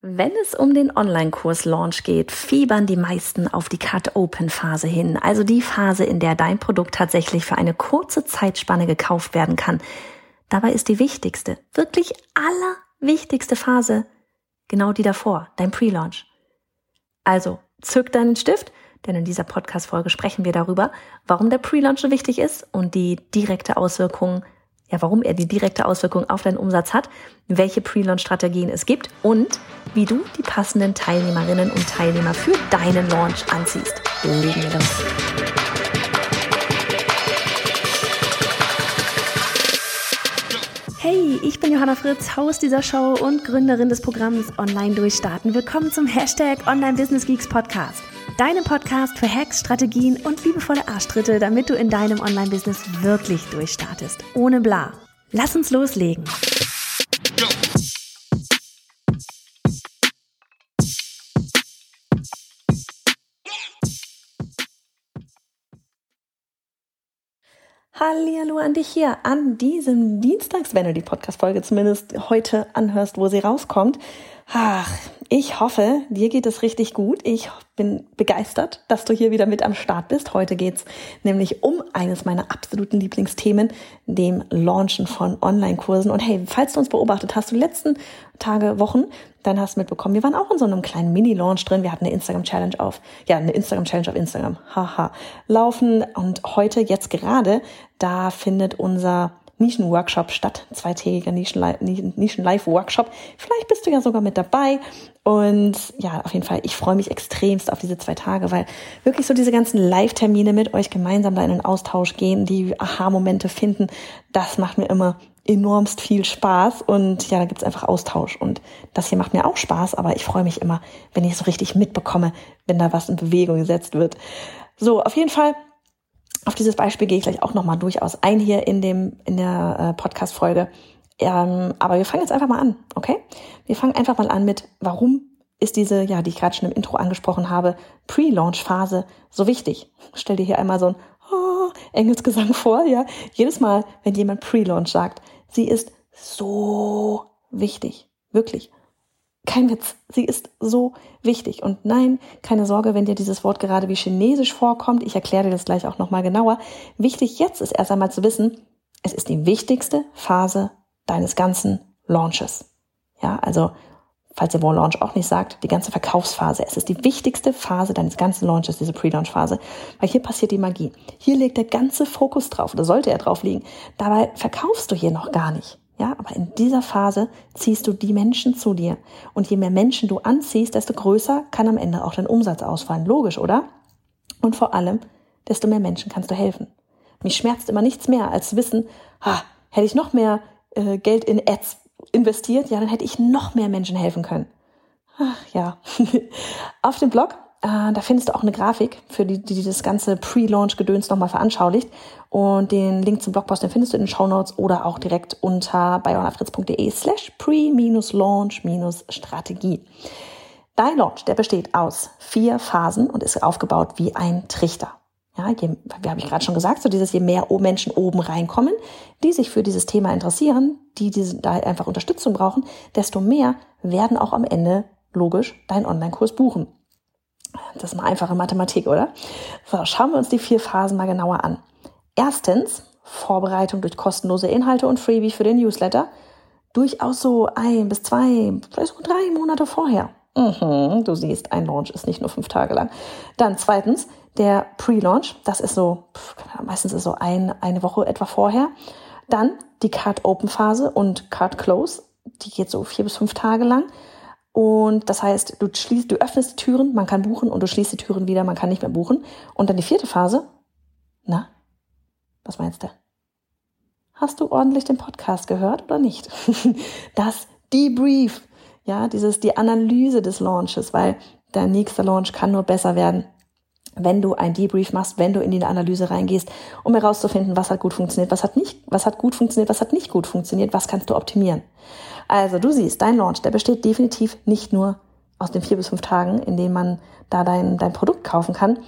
Wenn es um den Online-Kurs-Launch geht, fiebern die meisten auf die Cut-Open-Phase hin, also die Phase, in der dein Produkt tatsächlich für eine kurze Zeitspanne gekauft werden kann. Dabei ist die wichtigste, wirklich allerwichtigste Phase genau die davor, dein Pre-Launch. Also zück deinen Stift, denn in dieser Podcast-Folge sprechen wir darüber, warum der Pre-Launch so wichtig ist und die direkte Auswirkung ja, warum er die direkte Auswirkung auf deinen Umsatz hat, welche Pre-Launch-Strategien es gibt und wie du die passenden Teilnehmerinnen und Teilnehmer für deinen Launch anziehst. Legen wir los. Hey, ich bin Johanna Fritz, Haus dieser Show und Gründerin des Programms Online Durchstarten. Willkommen zum Hashtag Online Business Geeks Podcast. Deinem Podcast für Hacks, Strategien und liebevolle Arschtritte, damit du in deinem Online-Business wirklich durchstartest. Ohne bla. Lass uns loslegen. Hallo an dich hier an diesem Dienstags, wenn du die Podcast-Folge zumindest heute anhörst, wo sie rauskommt. Ach, ich hoffe, dir geht es richtig gut. Ich bin begeistert, dass du hier wieder mit am Start bist. Heute geht's nämlich um eines meiner absoluten Lieblingsthemen, dem Launchen von Online-Kursen. Und hey, falls du uns beobachtet hast, die letzten Tage, Wochen, dann hast du mitbekommen, wir waren auch in so einem kleinen Mini-Launch drin. Wir hatten eine Instagram-Challenge auf, ja, eine Instagram-Challenge auf Instagram, haha, laufen. Und heute, jetzt gerade, da findet unser Nischen-Workshop statt, zweitägiger Nischen-Live-Workshop. Vielleicht bist du ja sogar mit dabei. Und ja, auf jeden Fall, ich freue mich extremst auf diese zwei Tage, weil wirklich so diese ganzen Live-Termine mit euch gemeinsam da in den Austausch gehen, die Aha-Momente finden, das macht mir immer enormst viel Spaß und ja, da gibt's einfach Austausch und das hier macht mir auch Spaß, aber ich freue mich immer, wenn ich so richtig mitbekomme, wenn da was in Bewegung gesetzt wird. So, auf jeden Fall auf dieses Beispiel gehe ich gleich auch nochmal durchaus ein hier in dem, in der äh, Podcast-Folge. Ähm, aber wir fangen jetzt einfach mal an, okay? Wir fangen einfach mal an mit, warum ist diese, ja, die ich gerade schon im Intro angesprochen habe, Pre-Launch-Phase so wichtig? Stell dir hier einmal so ein oh, Engelsgesang vor, ja? Jedes Mal, wenn jemand Pre-Launch sagt, sie ist so wichtig. Wirklich. Kein Witz, sie ist so wichtig. Und nein, keine Sorge, wenn dir dieses Wort gerade wie chinesisch vorkommt. Ich erkläre dir das gleich auch nochmal genauer. Wichtig jetzt ist erst einmal zu wissen, es ist die wichtigste Phase deines ganzen Launches. Ja, also, falls der Launch auch nicht sagt, die ganze Verkaufsphase. Es ist die wichtigste Phase deines ganzen Launches, diese Pre-Launch-Phase. Weil hier passiert die Magie. Hier legt der ganze Fokus drauf, oder sollte er drauf liegen. Dabei verkaufst du hier noch gar nicht. Ja, aber in dieser Phase ziehst du die Menschen zu dir. Und je mehr Menschen du anziehst, desto größer kann am Ende auch dein Umsatz ausfallen. Logisch, oder? Und vor allem, desto mehr Menschen kannst du helfen. Mich schmerzt immer nichts mehr, als zu wissen, ha, hätte ich noch mehr äh, Geld in Ads investiert, ja, dann hätte ich noch mehr Menschen helfen können. Ach ja. Auf dem Blog äh, da findest du auch eine Grafik, für die, die das ganze Pre-Launch-Gedöns nochmal veranschaulicht. Und den Link zum Blogpost, den findest du in den Show Notes oder auch direkt unter bayonafritz.de slash pre-launch-strategie. Dein Launch, der besteht aus vier Phasen und ist aufgebaut wie ein Trichter. Ja, je, wie habe ich gerade schon gesagt, so dieses je mehr Menschen oben reinkommen, die sich für dieses Thema interessieren, die diese, da einfach Unterstützung brauchen, desto mehr werden auch am Ende logisch deinen Online-Kurs buchen. Das ist mal einfache Mathematik, oder? So, schauen wir uns die vier Phasen mal genauer an. Erstens, Vorbereitung durch kostenlose Inhalte und Freebie für den Newsletter. Durchaus so ein bis zwei, vielleicht sogar drei Monate vorher. Mhm, du siehst, ein Launch ist nicht nur fünf Tage lang. Dann zweitens, der Pre-Launch. Das ist so, meistens ist so ein, eine Woche etwa vorher. Dann die Card Open Phase und Card Close. Die geht so vier bis fünf Tage lang. Und das heißt, du schließt, du öffnest die Türen, man kann buchen und du schließt die Türen wieder, man kann nicht mehr buchen. Und dann die vierte Phase. Na, was meinst du? Hast du ordentlich den Podcast gehört oder nicht? Das Debrief, ja, dieses, die Analyse des Launches, weil der nächste Launch kann nur besser werden, wenn du ein Debrief machst, wenn du in die Analyse reingehst, um herauszufinden, was hat gut funktioniert, was hat nicht, was hat gut funktioniert, was hat nicht gut funktioniert, was kannst du optimieren. Also du siehst, dein Launch, der besteht definitiv nicht nur aus den vier bis fünf Tagen, in denen man da dein, dein Produkt kaufen kann.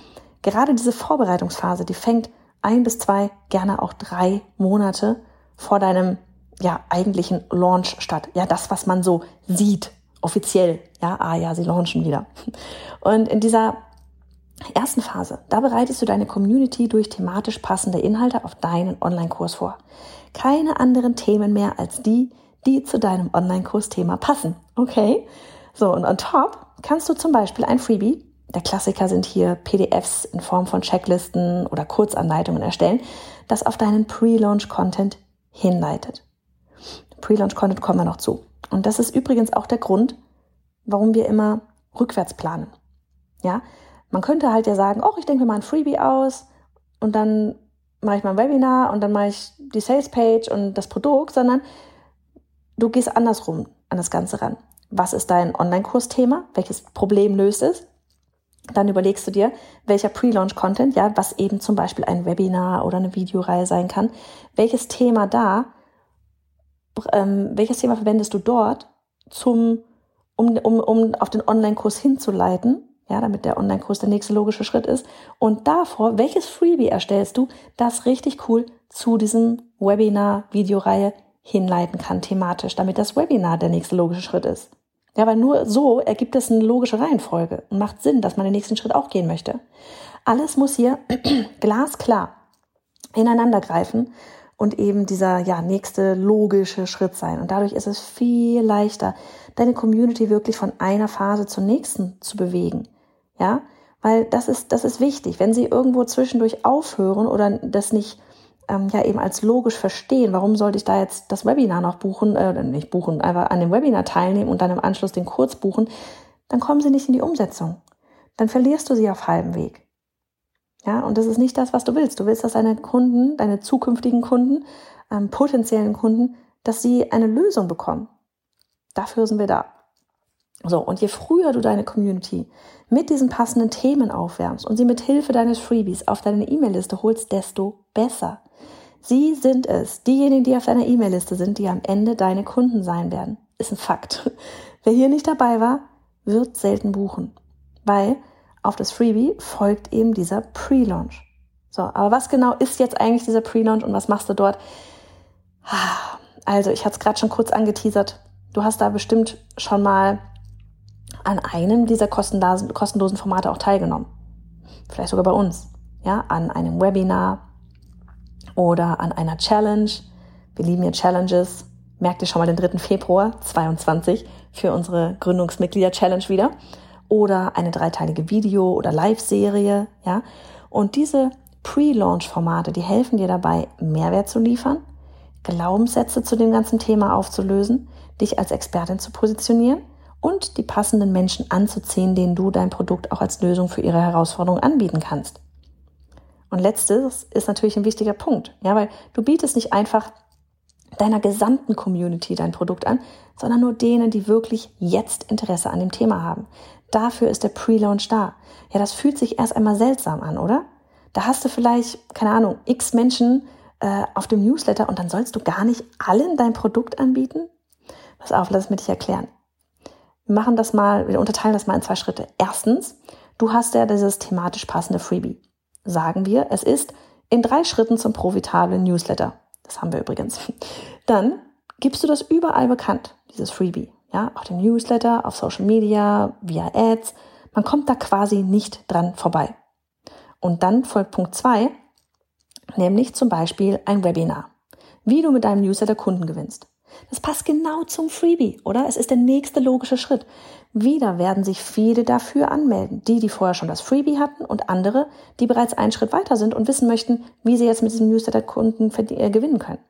Gerade diese Vorbereitungsphase, die fängt ein bis zwei, gerne auch drei Monate vor deinem ja, eigentlichen Launch statt. Ja, das, was man so sieht offiziell, ja, ah ja, sie launchen wieder. Und in dieser ersten Phase, da bereitest du deine Community durch thematisch passende Inhalte auf deinen Online-Kurs vor. Keine anderen Themen mehr als die, die zu deinem Online-Kurs-Thema passen. Okay? So, und on top kannst du zum Beispiel ein Freebie, der Klassiker sind hier PDFs in Form von Checklisten oder Kurzanleitungen erstellen, das auf deinen Pre-Launch-Content hinleitet. Pre-Launch-Content kommen wir noch zu. Und das ist übrigens auch der Grund, warum wir immer rückwärts planen. Ja, man könnte halt ja sagen, oh, ich denke mir mal ein Freebie aus und dann mache ich mal ein Webinar und dann mache ich die Sales Page und das Produkt, sondern du gehst andersrum an das Ganze ran. Was ist dein Online-Kursthema? Welches Problem löst es? Dann überlegst du dir, welcher Pre-Launch-Content, ja, was eben zum Beispiel ein Webinar oder eine Videoreihe sein kann, welches Thema da, ähm, welches Thema verwendest du dort zum, um, um, um auf den Online-Kurs hinzuleiten ja, damit der Online-Kurs der nächste logische Schritt ist. Und davor, welches Freebie erstellst du, das richtig cool zu diesem Webinar, Videoreihe hinleiten kann, thematisch, damit das Webinar der nächste logische Schritt ist. Ja, weil nur so ergibt es eine logische Reihenfolge und macht Sinn, dass man den nächsten Schritt auch gehen möchte. Alles muss hier glasklar ineinander greifen und eben dieser ja, nächste logische Schritt sein. Und dadurch ist es viel leichter, deine Community wirklich von einer Phase zur nächsten zu bewegen. Ja, weil das ist, das ist wichtig. Wenn sie irgendwo zwischendurch aufhören oder das nicht ähm, ja eben als logisch verstehen, warum sollte ich da jetzt das Webinar noch buchen, äh, nicht buchen, einfach an dem Webinar teilnehmen und dann im Anschluss den Kurs buchen, dann kommen sie nicht in die Umsetzung. Dann verlierst du sie auf halbem Weg. Ja, und das ist nicht das, was du willst. Du willst, dass deine Kunden, deine zukünftigen Kunden, ähm, potenziellen Kunden, dass sie eine Lösung bekommen. Dafür sind wir da. So, und je früher du deine Community mit diesen passenden Themen aufwärmst und sie mit Hilfe deines Freebies auf deine E-Mail-Liste holst, desto besser. Sie sind es, diejenigen, die auf deiner E-Mail-Liste sind, die am Ende deine Kunden sein werden. Ist ein Fakt. Wer hier nicht dabei war, wird selten buchen, weil auf das Freebie folgt eben dieser Pre-Launch. So, aber was genau ist jetzt eigentlich dieser Pre-Launch und was machst du dort? Also, ich hatte es gerade schon kurz angeteasert. Du hast da bestimmt schon mal an einem dieser kostenlosen, kostenlosen Formate auch teilgenommen. Vielleicht sogar bei uns. Ja, an einem Webinar oder an einer Challenge. Wir lieben ja Challenges. Merkt ihr schon mal den 3. Februar 22 für unsere Gründungsmitglieder-Challenge wieder. Oder eine dreiteilige Video- oder Live-Serie. Ja, und diese Pre-Launch-Formate, die helfen dir dabei, Mehrwert zu liefern, Glaubenssätze zu dem ganzen Thema aufzulösen, dich als Expertin zu positionieren und die passenden Menschen anzuziehen, denen du dein Produkt auch als Lösung für ihre Herausforderungen anbieten kannst. Und letztes ist natürlich ein wichtiger Punkt, ja, weil du bietest nicht einfach deiner gesamten Community dein Produkt an, sondern nur denen, die wirklich jetzt Interesse an dem Thema haben. Dafür ist der Pre-Launch da. Ja, das fühlt sich erst einmal seltsam an, oder? Da hast du vielleicht, keine Ahnung, x Menschen äh, auf dem Newsletter und dann sollst du gar nicht allen dein Produkt anbieten? Pass auf, lass es mir dich erklären. Wir machen das mal, wir unterteilen das mal in zwei Schritte. Erstens, du hast ja dieses thematisch passende Freebie. Sagen wir, es ist in drei Schritten zum profitablen Newsletter. Das haben wir übrigens. Dann gibst du das überall bekannt, dieses Freebie. Ja, auf dem Newsletter, auf Social Media, via Ads. Man kommt da quasi nicht dran vorbei. Und dann folgt Punkt zwei, nämlich zum Beispiel ein Webinar. Wie du mit deinem Newsletter Kunden gewinnst. Das passt genau zum Freebie, oder? Es ist der nächste logische Schritt. Wieder werden sich viele dafür anmelden. Die, die vorher schon das Freebie hatten und andere, die bereits einen Schritt weiter sind und wissen möchten, wie sie jetzt mit diesem Newsletter Kunden äh, gewinnen können.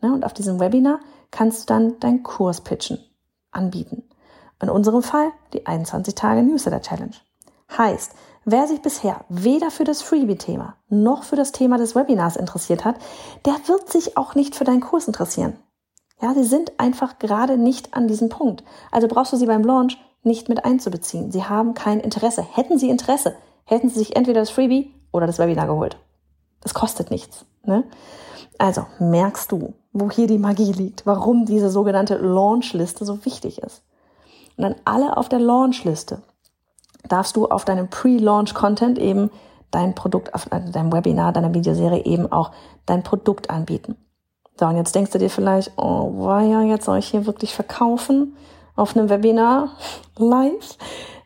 und auf diesem Webinar kannst du dann deinen Kurs pitchen, anbieten. In unserem Fall die 21 Tage Newsletter Challenge. Heißt, wer sich bisher weder für das Freebie-Thema noch für das Thema des Webinars interessiert hat, der wird sich auch nicht für deinen Kurs interessieren. Ja, sie sind einfach gerade nicht an diesem Punkt. Also brauchst du sie beim Launch nicht mit einzubeziehen. Sie haben kein Interesse. Hätten sie Interesse, hätten sie sich entweder das Freebie oder das Webinar geholt. Das kostet nichts. Ne? Also merkst du, wo hier die Magie liegt, warum diese sogenannte Launchliste so wichtig ist. Und dann alle auf der Launchliste darfst du auf deinem Pre-Launch-Content eben dein Produkt, auf deinem Webinar, deiner Videoserie eben auch dein Produkt anbieten. So, und jetzt denkst du dir vielleicht, oh, war ja, jetzt soll ich hier wirklich verkaufen? auf einem Webinar live?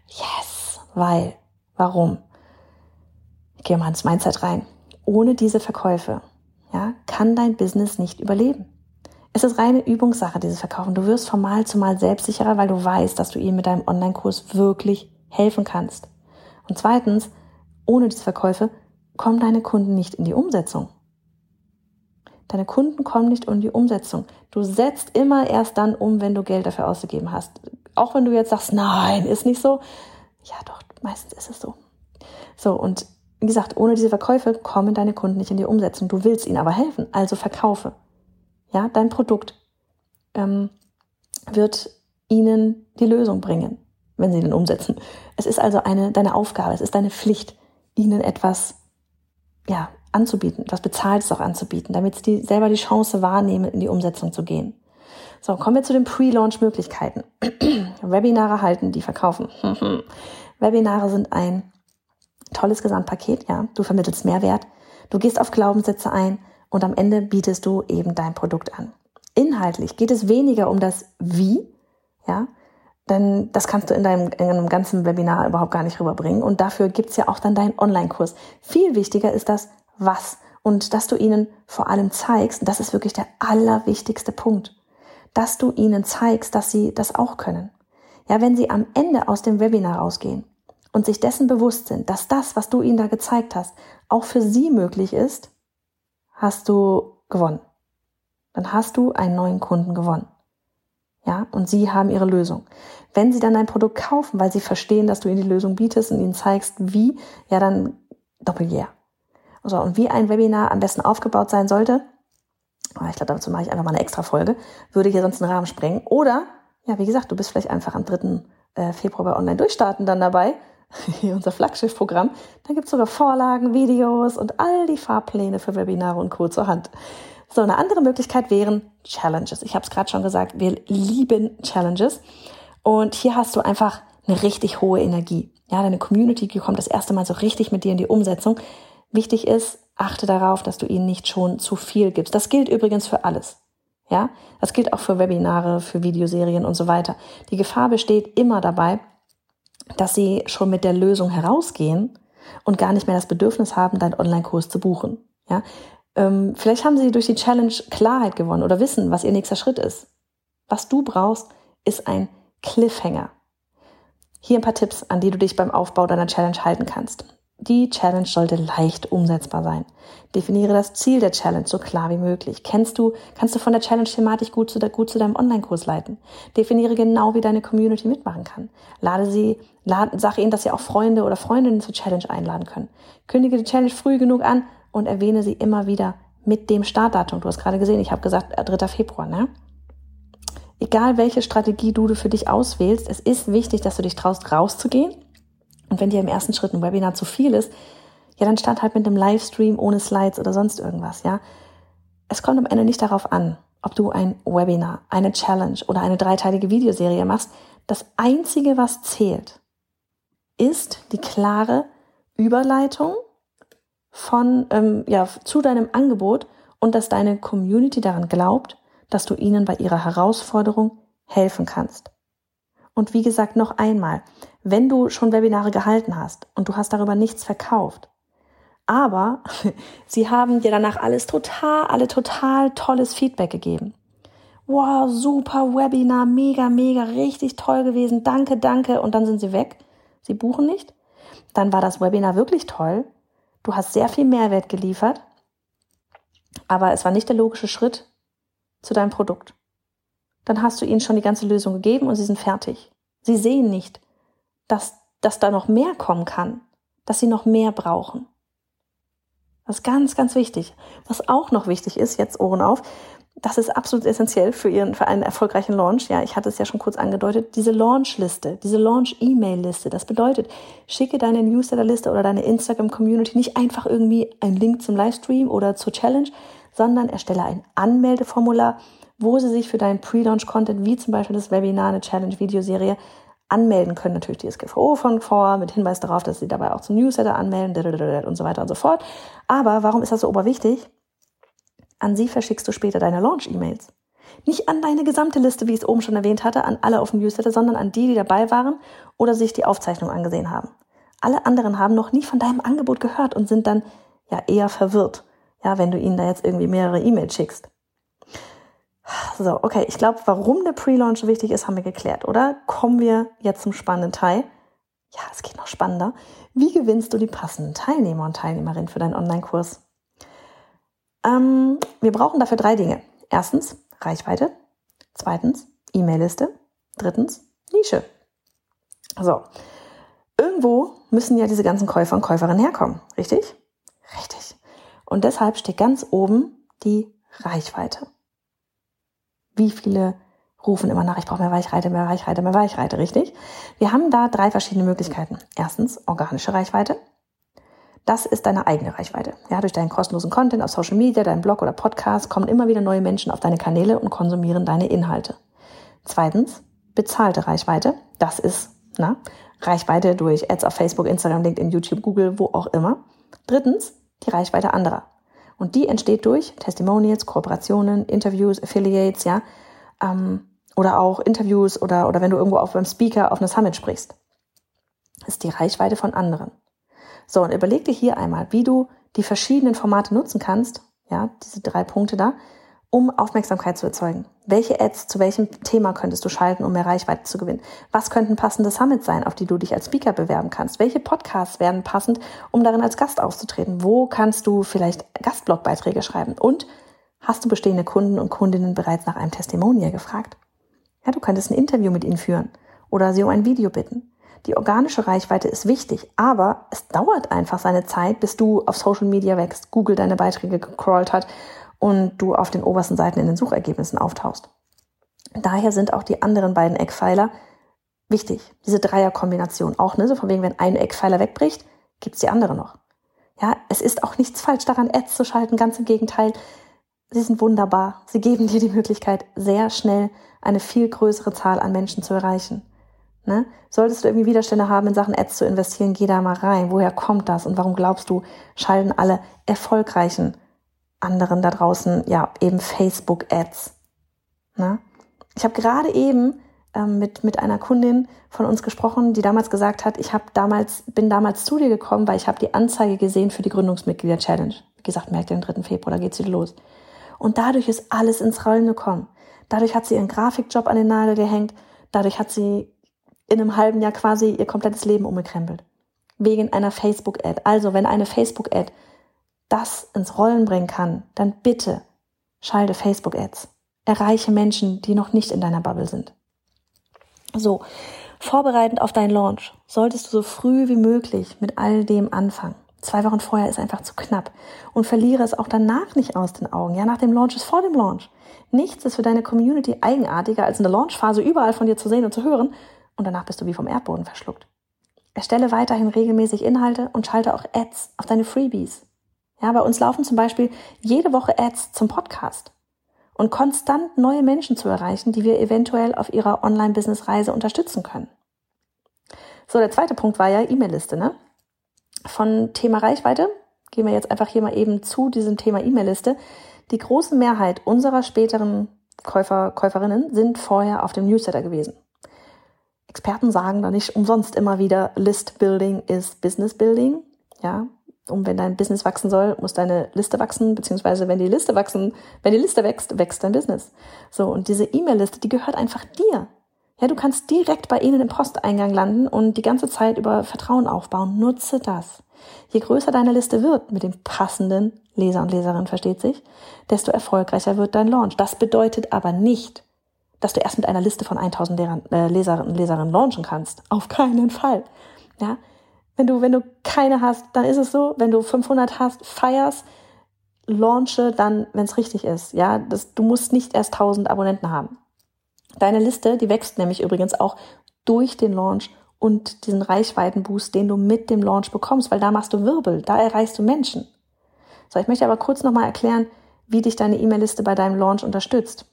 Yes, weil, warum? Ich gehe mal ins Mindset rein. Ohne diese Verkäufe, ja, kann dein Business nicht überleben. Es ist reine Übungssache, dieses Verkaufen. Du wirst von Mal zu Mal selbstsicherer, weil du weißt, dass du ihm mit deinem Online-Kurs wirklich helfen kannst. Und zweitens, ohne diese Verkäufe kommen deine Kunden nicht in die Umsetzung. Deine Kunden kommen nicht in die Umsetzung. Du setzt immer erst dann um, wenn du Geld dafür ausgegeben hast. Auch wenn du jetzt sagst, nein, ist nicht so. Ja, doch, meistens ist es so. So, und wie gesagt, ohne diese Verkäufe kommen deine Kunden nicht in die Umsetzung. Du willst ihnen aber helfen, also verkaufe. Ja, dein Produkt ähm, wird ihnen die Lösung bringen, wenn sie den umsetzen. Es ist also eine, deine Aufgabe, es ist deine Pflicht, ihnen etwas, ja, anzubieten, etwas Bezahltes auch anzubieten, damit sie selber die Chance wahrnehmen, in die Umsetzung zu gehen. So, kommen wir zu den Pre-Launch-Möglichkeiten. Webinare halten, die verkaufen. Webinare sind ein tolles Gesamtpaket, ja. Du vermittelst Mehrwert, du gehst auf Glaubenssätze ein und am Ende bietest du eben dein Produkt an. Inhaltlich geht es weniger um das Wie, ja, denn das kannst du in deinem, in einem ganzen Webinar überhaupt gar nicht rüberbringen. Und dafür gibt's ja auch dann deinen Online-Kurs. Viel wichtiger ist das Was und dass du ihnen vor allem zeigst, das ist wirklich der allerwichtigste Punkt, dass du ihnen zeigst, dass sie das auch können. Ja, wenn sie am Ende aus dem Webinar rausgehen und sich dessen bewusst sind, dass das, was du ihnen da gezeigt hast, auch für sie möglich ist, hast du gewonnen. Dann hast du einen neuen Kunden gewonnen. Ja, und sie haben ihre Lösung. Wenn sie dann ein Produkt kaufen, weil sie verstehen, dass du ihnen die Lösung bietest und ihnen zeigst, wie, ja, dann doppeljahr. So, und wie ein Webinar am besten aufgebaut sein sollte, ah, ich glaube, dazu mache ich einfach mal eine extra Folge, würde hier sonst einen Rahmen sprengen. Oder, ja, wie gesagt, du bist vielleicht einfach am 3. Äh, Februar bei Online Durchstarten dann dabei, unser Flaggschiff-Programm. Da gibt es sogar Vorlagen, Videos und all die Fahrpläne für Webinare und Co. zur Hand. So, eine andere Möglichkeit wären Challenges. Ich habe es gerade schon gesagt, wir lieben Challenges. Und hier hast du einfach eine richtig hohe Energie. Ja, deine Community kommt das erste Mal so richtig mit dir in die Umsetzung. Wichtig ist, achte darauf, dass du ihnen nicht schon zu viel gibst. Das gilt übrigens für alles. Ja, das gilt auch für Webinare, für Videoserien und so weiter. Die Gefahr besteht immer dabei, dass sie schon mit der Lösung herausgehen und gar nicht mehr das Bedürfnis haben, deinen Online-Kurs zu buchen. Ja, ähm, vielleicht haben sie durch die Challenge Klarheit gewonnen oder wissen, was ihr nächster Schritt ist. Was du brauchst, ist ein Cliffhanger. Hier ein paar Tipps, an die du dich beim Aufbau deiner Challenge halten kannst. Die Challenge sollte leicht umsetzbar sein. Definiere das Ziel der Challenge so klar wie möglich. Kennst du, kannst du von der Challenge-Thematik gut zu, gut zu deinem Online-Kurs leiten. Definiere genau, wie deine Community mitmachen kann. Lade sie, lade, sag ihnen, dass sie auch Freunde oder Freundinnen zur Challenge einladen können. Kündige die Challenge früh genug an und erwähne sie immer wieder mit dem Startdatum. Du hast gerade gesehen, ich habe gesagt 3. Äh, Februar, ne? Egal welche Strategie du für dich auswählst, es ist wichtig, dass du dich traust, rauszugehen und wenn dir im ersten Schritt ein Webinar zu viel ist, ja, dann start halt mit einem Livestream ohne Slides oder sonst irgendwas, ja. Es kommt am Ende nicht darauf an, ob du ein Webinar, eine Challenge oder eine dreiteilige Videoserie machst. Das einzige, was zählt, ist die klare Überleitung von, ähm, ja, zu deinem Angebot und dass deine Community daran glaubt, dass du ihnen bei ihrer Herausforderung helfen kannst. Und wie gesagt, noch einmal, wenn du schon Webinare gehalten hast und du hast darüber nichts verkauft, aber sie haben dir danach alles total, alle total tolles Feedback gegeben. Wow, super Webinar, mega, mega, richtig toll gewesen, danke, danke, und dann sind sie weg. Sie buchen nicht. Dann war das Webinar wirklich toll. Du hast sehr viel Mehrwert geliefert, aber es war nicht der logische Schritt zu deinem Produkt. Dann hast du ihnen schon die ganze Lösung gegeben und sie sind fertig. Sie sehen nicht, dass, dass da noch mehr kommen kann, dass sie noch mehr brauchen. Das ist ganz, ganz wichtig. Was auch noch wichtig ist, jetzt Ohren auf, das ist absolut essentiell für ihren, für einen erfolgreichen Launch. Ja, ich hatte es ja schon kurz angedeutet. Diese Launch-Liste, diese Launch-E-Mail-Liste. Das bedeutet, schicke deine Newsletter-Liste oder deine Instagram-Community nicht einfach irgendwie einen Link zum Livestream oder zur Challenge, sondern erstelle ein Anmeldeformular, wo sie sich für deinen Pre-Launch-Content, wie zum Beispiel das Webinar, eine Challenge-Videoserie, anmelden können. Natürlich die SGVO von vor, mit Hinweis darauf, dass sie dabei auch zum Newsletter anmelden und so weiter und so fort. Aber warum ist das so oberwichtig? An sie verschickst du später deine Launch-E-Mails. Nicht an deine gesamte Liste, wie ich es oben schon erwähnt hatte, an alle auf dem Newsletter, sondern an die, die dabei waren oder sich die Aufzeichnung angesehen haben. Alle anderen haben noch nie von deinem Angebot gehört und sind dann ja eher verwirrt, ja, wenn du ihnen da jetzt irgendwie mehrere E-Mails schickst. So, okay, ich glaube, warum der Pre-Launch wichtig ist, haben wir geklärt, oder? Kommen wir jetzt zum spannenden Teil. Ja, es geht noch spannender. Wie gewinnst du die passenden Teilnehmer und Teilnehmerinnen für deinen Online-Kurs? Ähm, wir brauchen dafür drei Dinge. Erstens Reichweite, zweitens E-Mail-Liste, drittens Nische. So, irgendwo müssen ja diese ganzen Käufer und Käuferinnen herkommen, richtig? Richtig. Und deshalb steht ganz oben die Reichweite. Wie viele rufen immer nach, ich brauche mehr Weichreite, mehr Weichreite, mehr Weichreite, richtig? Wir haben da drei verschiedene Möglichkeiten. Erstens organische Reichweite. Das ist deine eigene Reichweite. Ja, durch deinen kostenlosen Content auf Social Media, deinen Blog oder Podcast kommen immer wieder neue Menschen auf deine Kanäle und konsumieren deine Inhalte. Zweitens, bezahlte Reichweite. Das ist na, Reichweite durch Ads auf Facebook, Instagram, LinkedIn, YouTube, Google, wo auch immer. Drittens, die Reichweite anderer. Und die entsteht durch Testimonials, Kooperationen, Interviews, Affiliates, ja, ähm, oder auch Interviews oder, oder wenn du irgendwo auf beim Speaker auf einer Summit sprichst. Das ist die Reichweite von anderen. So, und überleg dir hier einmal, wie du die verschiedenen Formate nutzen kannst, ja, diese drei Punkte da, um Aufmerksamkeit zu erzeugen. Welche Ads zu welchem Thema könntest du schalten, um mehr Reichweite zu gewinnen? Was könnten passende Summits sein, auf die du dich als Speaker bewerben kannst? Welche Podcasts werden passend, um darin als Gast aufzutreten? Wo kannst du vielleicht Gastblogbeiträge schreiben? Und hast du bestehende Kunden und Kundinnen bereits nach einem Testimonial gefragt? Ja, du könntest ein Interview mit ihnen führen oder sie um ein Video bitten. Die organische Reichweite ist wichtig, aber es dauert einfach seine Zeit, bis du auf Social Media wächst, Google deine Beiträge gecrawlt hat und du auf den obersten Seiten in den Suchergebnissen auftauchst. Daher sind auch die anderen beiden Eckpfeiler wichtig. Diese Dreierkombination auch, ne? So von wegen, wenn ein Eckpfeiler wegbricht, gibt's die andere noch. Ja, es ist auch nichts falsch daran, Ads zu schalten. Ganz im Gegenteil. Sie sind wunderbar. Sie geben dir die Möglichkeit, sehr schnell eine viel größere Zahl an Menschen zu erreichen. Ne? Solltest du irgendwie Widerstände haben, in Sachen Ads zu investieren, geh da mal rein. Woher kommt das und warum glaubst du, schalten alle erfolgreichen anderen da draußen, ja, eben Facebook-Ads. Ne? Ich habe gerade eben ähm, mit, mit einer Kundin von uns gesprochen, die damals gesagt hat, ich habe damals, bin damals zu dir gekommen, weil ich habe die Anzeige gesehen für die Gründungsmitglieder-Challenge. Wie gesagt, merkt ihr, den 3. Februar, da geht's wieder los. Und dadurch ist alles ins Rollen gekommen. Dadurch hat sie ihren Grafikjob an den Nagel gehängt. Dadurch hat sie in einem halben Jahr quasi ihr komplettes Leben umgekrempelt. Wegen einer Facebook-Ad. Also, wenn eine Facebook-Ad das ins Rollen bringen kann, dann bitte schalte Facebook-Ads. Erreiche Menschen, die noch nicht in deiner Bubble sind. So, vorbereitend auf deinen Launch solltest du so früh wie möglich mit all dem anfangen. Zwei Wochen vorher ist einfach zu knapp und verliere es auch danach nicht aus den Augen. Ja, nach dem Launch ist vor dem Launch. Nichts ist für deine Community eigenartiger, als in der Launchphase überall von dir zu sehen und zu hören und danach bist du wie vom Erdboden verschluckt. Erstelle weiterhin regelmäßig Inhalte und schalte auch Ads auf deine Freebies. Ja, bei uns laufen zum Beispiel jede Woche Ads zum Podcast. Und konstant neue Menschen zu erreichen, die wir eventuell auf ihrer Online-Business-Reise unterstützen können. So, der zweite Punkt war ja E-Mail-Liste, ne? Von Thema Reichweite gehen wir jetzt einfach hier mal eben zu diesem Thema E-Mail-Liste. Die große Mehrheit unserer späteren Käufer, Käuferinnen sind vorher auf dem Newsletter gewesen. Experten sagen da nicht umsonst immer wieder, List Building ist Business Building. Ja, um wenn dein Business wachsen soll, muss deine Liste wachsen, beziehungsweise wenn die Liste wachsen, wenn die Liste wächst, wächst dein Business. So, und diese E-Mail-Liste, die gehört einfach dir. Ja, du kannst direkt bei ihnen im Posteingang landen und die ganze Zeit über Vertrauen aufbauen. Nutze das. Je größer deine Liste wird mit dem passenden Leser und Leserin, versteht sich, desto erfolgreicher wird dein Launch. Das bedeutet aber nicht, dass du erst mit einer Liste von 1000 Lehrern, äh, Leserinnen und Leserinnen launchen kannst. Auf keinen Fall. Ja, wenn du, wenn du keine hast, dann ist es so. Wenn du 500 hast, feierst, launche dann, wenn es richtig ist. Ja, das, du musst nicht erst 1000 Abonnenten haben. Deine Liste, die wächst nämlich übrigens auch durch den Launch und diesen Reichweitenboost, den du mit dem Launch bekommst, weil da machst du Wirbel, da erreichst du Menschen. So, ich möchte aber kurz nochmal erklären, wie dich deine E-Mail-Liste bei deinem Launch unterstützt.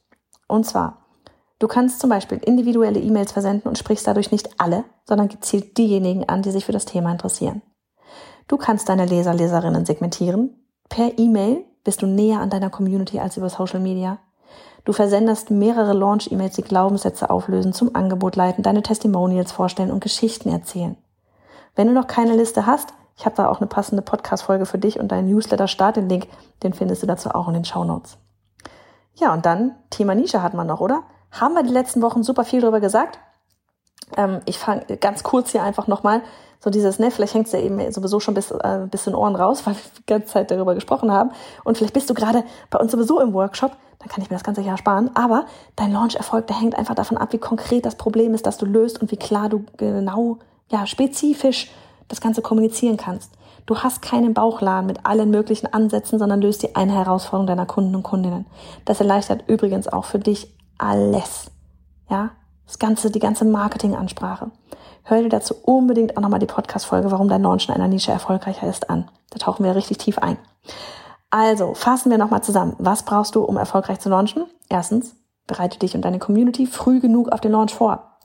Und zwar, Du kannst zum Beispiel individuelle E-Mails versenden und sprichst dadurch nicht alle, sondern gezielt diejenigen an, die sich für das Thema interessieren. Du kannst deine Leser, Leserinnen segmentieren. Per E-Mail bist du näher an deiner Community als über Social Media. Du versendest mehrere Launch-E-Mails, die Glaubenssätze auflösen, zum Angebot leiten, deine Testimonials vorstellen und Geschichten erzählen. Wenn du noch keine Liste hast, ich habe da auch eine passende Podcast-Folge für dich und deinen Newsletter-Start. Den Link, den findest du dazu auch in den Show Notes. Ja, und dann Thema Nische hat man noch, oder? Haben wir die letzten Wochen super viel drüber gesagt? Ähm, ich fange ganz kurz hier einfach nochmal so dieses, ne, vielleicht hängt's ja eben sowieso schon bis, äh, bis in Ohren raus, weil wir die ganze Zeit darüber gesprochen haben. Und vielleicht bist du gerade bei uns sowieso im Workshop, dann kann ich mir das ganze Jahr sparen. Aber dein Launch-Erfolg, der hängt einfach davon ab, wie konkret das Problem ist, das du löst und wie klar du genau, ja, spezifisch das Ganze kommunizieren kannst. Du hast keinen Bauchladen mit allen möglichen Ansätzen, sondern löst die eine Herausforderung deiner Kunden und Kundinnen. Das erleichtert übrigens auch für dich alles. Ja, das ganze, die ganze Marketingansprache. Hör dir dazu unbedingt auch nochmal die Podcast-Folge, warum dein Launch in einer Nische erfolgreicher ist, an. Da tauchen wir richtig tief ein. Also, fassen wir nochmal zusammen. Was brauchst du, um erfolgreich zu launchen? Erstens, bereite dich und deine Community früh genug auf den Launch vor.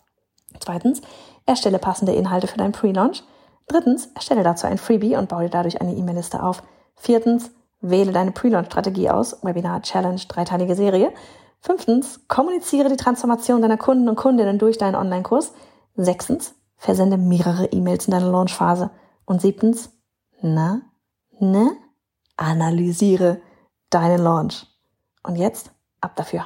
Zweitens, erstelle passende Inhalte für deinen Pre-Launch. Drittens, erstelle dazu ein Freebie und baue dir dadurch eine E-Mail-Liste auf. Viertens, wähle deine Pre-Launch-Strategie aus, Webinar, Challenge, dreiteilige Serie. Fünftens, kommuniziere die Transformation deiner Kunden und Kundinnen durch deinen Online-Kurs. Sechstens, versende mehrere E-Mails in deiner Launch-Phase. Und siebtens, na, ne, analysiere deinen Launch. Und jetzt ab dafür.